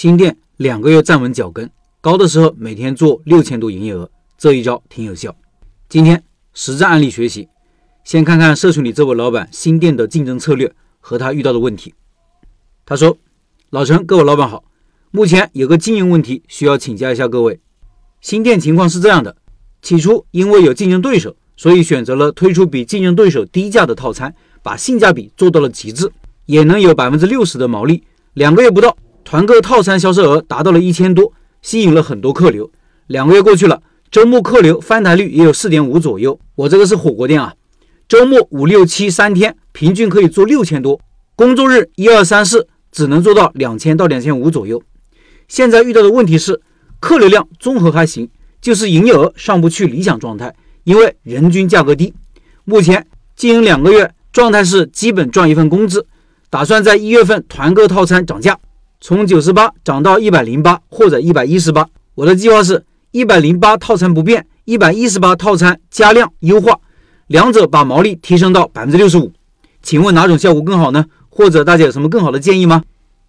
新店两个月站稳脚跟，高的时候每天做六千多营业额，这一招挺有效。今天实战案例学习，先看看社群里这位老板新店的竞争策略和他遇到的问题。他说：“老陈，各位老板好，目前有个经营问题需要请教一下各位。新店情况是这样的，起初因为有竞争对手，所以选择了推出比竞争对手低价的套餐，把性价比做到了极致，也能有百分之六十的毛利。两个月不到。”团购套餐销售额达到了一千多，吸引了很多客流。两个月过去了，周末客流翻台率也有四点五左右。我这个是火锅店啊，周末五六七三天平均可以做六千多，工作日一二三四只能做到两千到两千五左右。现在遇到的问题是客流量综合还行，就是营业额上不去理想状态，因为人均价格低。目前经营两个月，状态是基本赚一份工资，打算在一月份团购套餐涨价。从九十八涨到一百零八或者一百一十八，我的计划是一百零八套餐不变，一百一十八套餐加量优化，两者把毛利提升到百分之六十五。请问哪种效果更好呢？或者大家有什么更好的建议吗？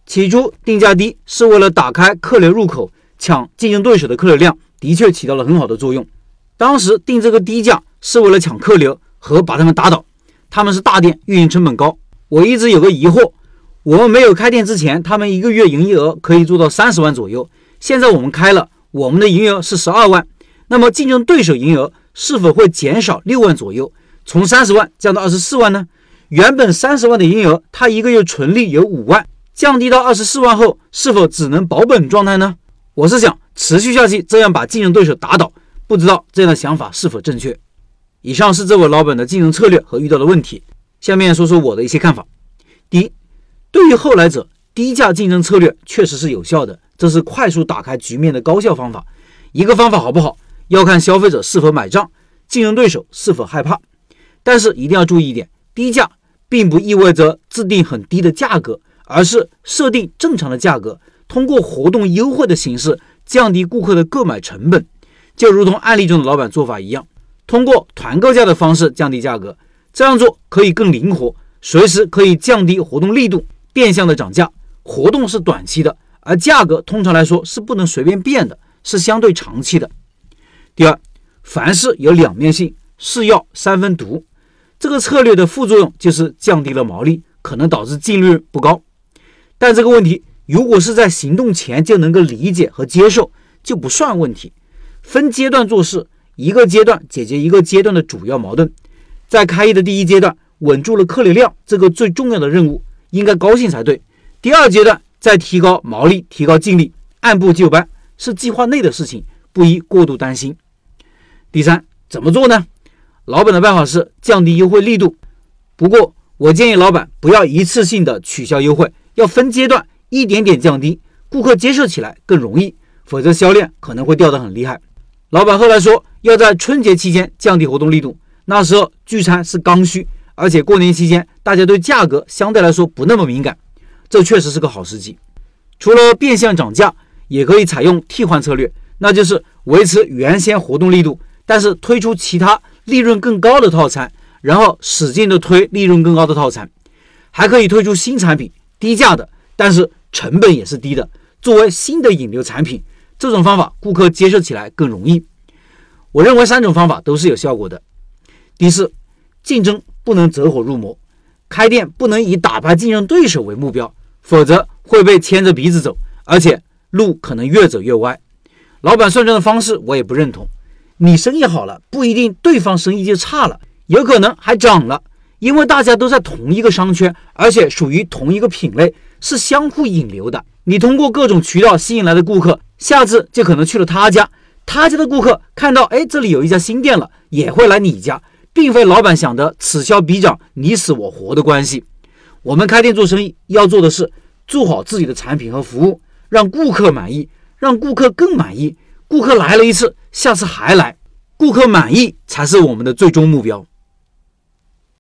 起初定价低是为了打开客流入口，抢竞争对手的客流量，的确起到了很好的作用。当时定这个低价是为了抢客流和把他们打倒，他们是大店，运营成本高。我一直有个疑惑。我们没有开店之前，他们一个月营业额可以做到三十万左右。现在我们开了，我们的营业额是十二万。那么竞争对手营业额是否会减少六万左右，从三十万降到二十四万呢？原本三十万的营业额，他一个月纯利有五万，降低到二十四万后，是否只能保本状态呢？我是想持续下去，这样把竞争对手打倒。不知道这样的想法是否正确？以上是这位老板的竞争策略和遇到的问题。下面说说我的一些看法。第一。对于后来者，低价竞争策略确实是有效的，这是快速打开局面的高效方法。一个方法好不好，要看消费者是否买账，竞争对手是否害怕。但是一定要注意一点，低价并不意味着制定很低的价格，而是设定正常的价格，通过活动优惠的形式降低顾客的购买成本。就如同案例中的老板做法一样，通过团购价的方式降低价格，这样做可以更灵活，随时可以降低活动力度。变相的涨价活动是短期的，而价格通常来说是不能随便变的，是相对长期的。第二，凡事有两面性，是药三分毒。这个策略的副作用就是降低了毛利，可能导致净利润不高。但这个问题如果是在行动前就能够理解和接受，就不算问题。分阶段做事，一个阶段解决一个阶段的主要矛盾。在开业的第一阶段，稳住了客流量这个最重要的任务。应该高兴才对。第二阶段再提高毛利、提高净利，按部就班是计划内的事情，不宜过度担心。第三，怎么做呢？老板的办法是降低优惠力度。不过，我建议老板不要一次性的取消优惠，要分阶段一点点降低，顾客接受起来更容易，否则销量可能会掉得很厉害。老板后来说要在春节期间降低活动力度，那时候聚餐是刚需。而且过年期间，大家对价格相对来说不那么敏感，这确实是个好时机。除了变相涨价，也可以采用替换策略，那就是维持原先活动力度，但是推出其他利润更高的套餐，然后使劲的推利润更高的套餐。还可以推出新产品，低价的，但是成本也是低的，作为新的引流产品。这种方法顾客接受起来更容易。我认为三种方法都是有效果的。第四，竞争。不能走火入魔，开店不能以打败竞争对手为目标，否则会被牵着鼻子走，而且路可能越走越歪。老板算账的方式我也不认同。你生意好了，不一定对方生意就差了，有可能还涨了，因为大家都在同一个商圈，而且属于同一个品类，是相互引流的。你通过各种渠道吸引来的顾客，下次就可能去了他家，他家的顾客看到，哎，这里有一家新店了，也会来你家。并非老板想的此消彼长、你死我活的关系。我们开店做生意要做的是做好自己的产品和服务，让顾客满意，让顾客更满意。顾客来了一次，下次还来，顾客满意才是我们的最终目标。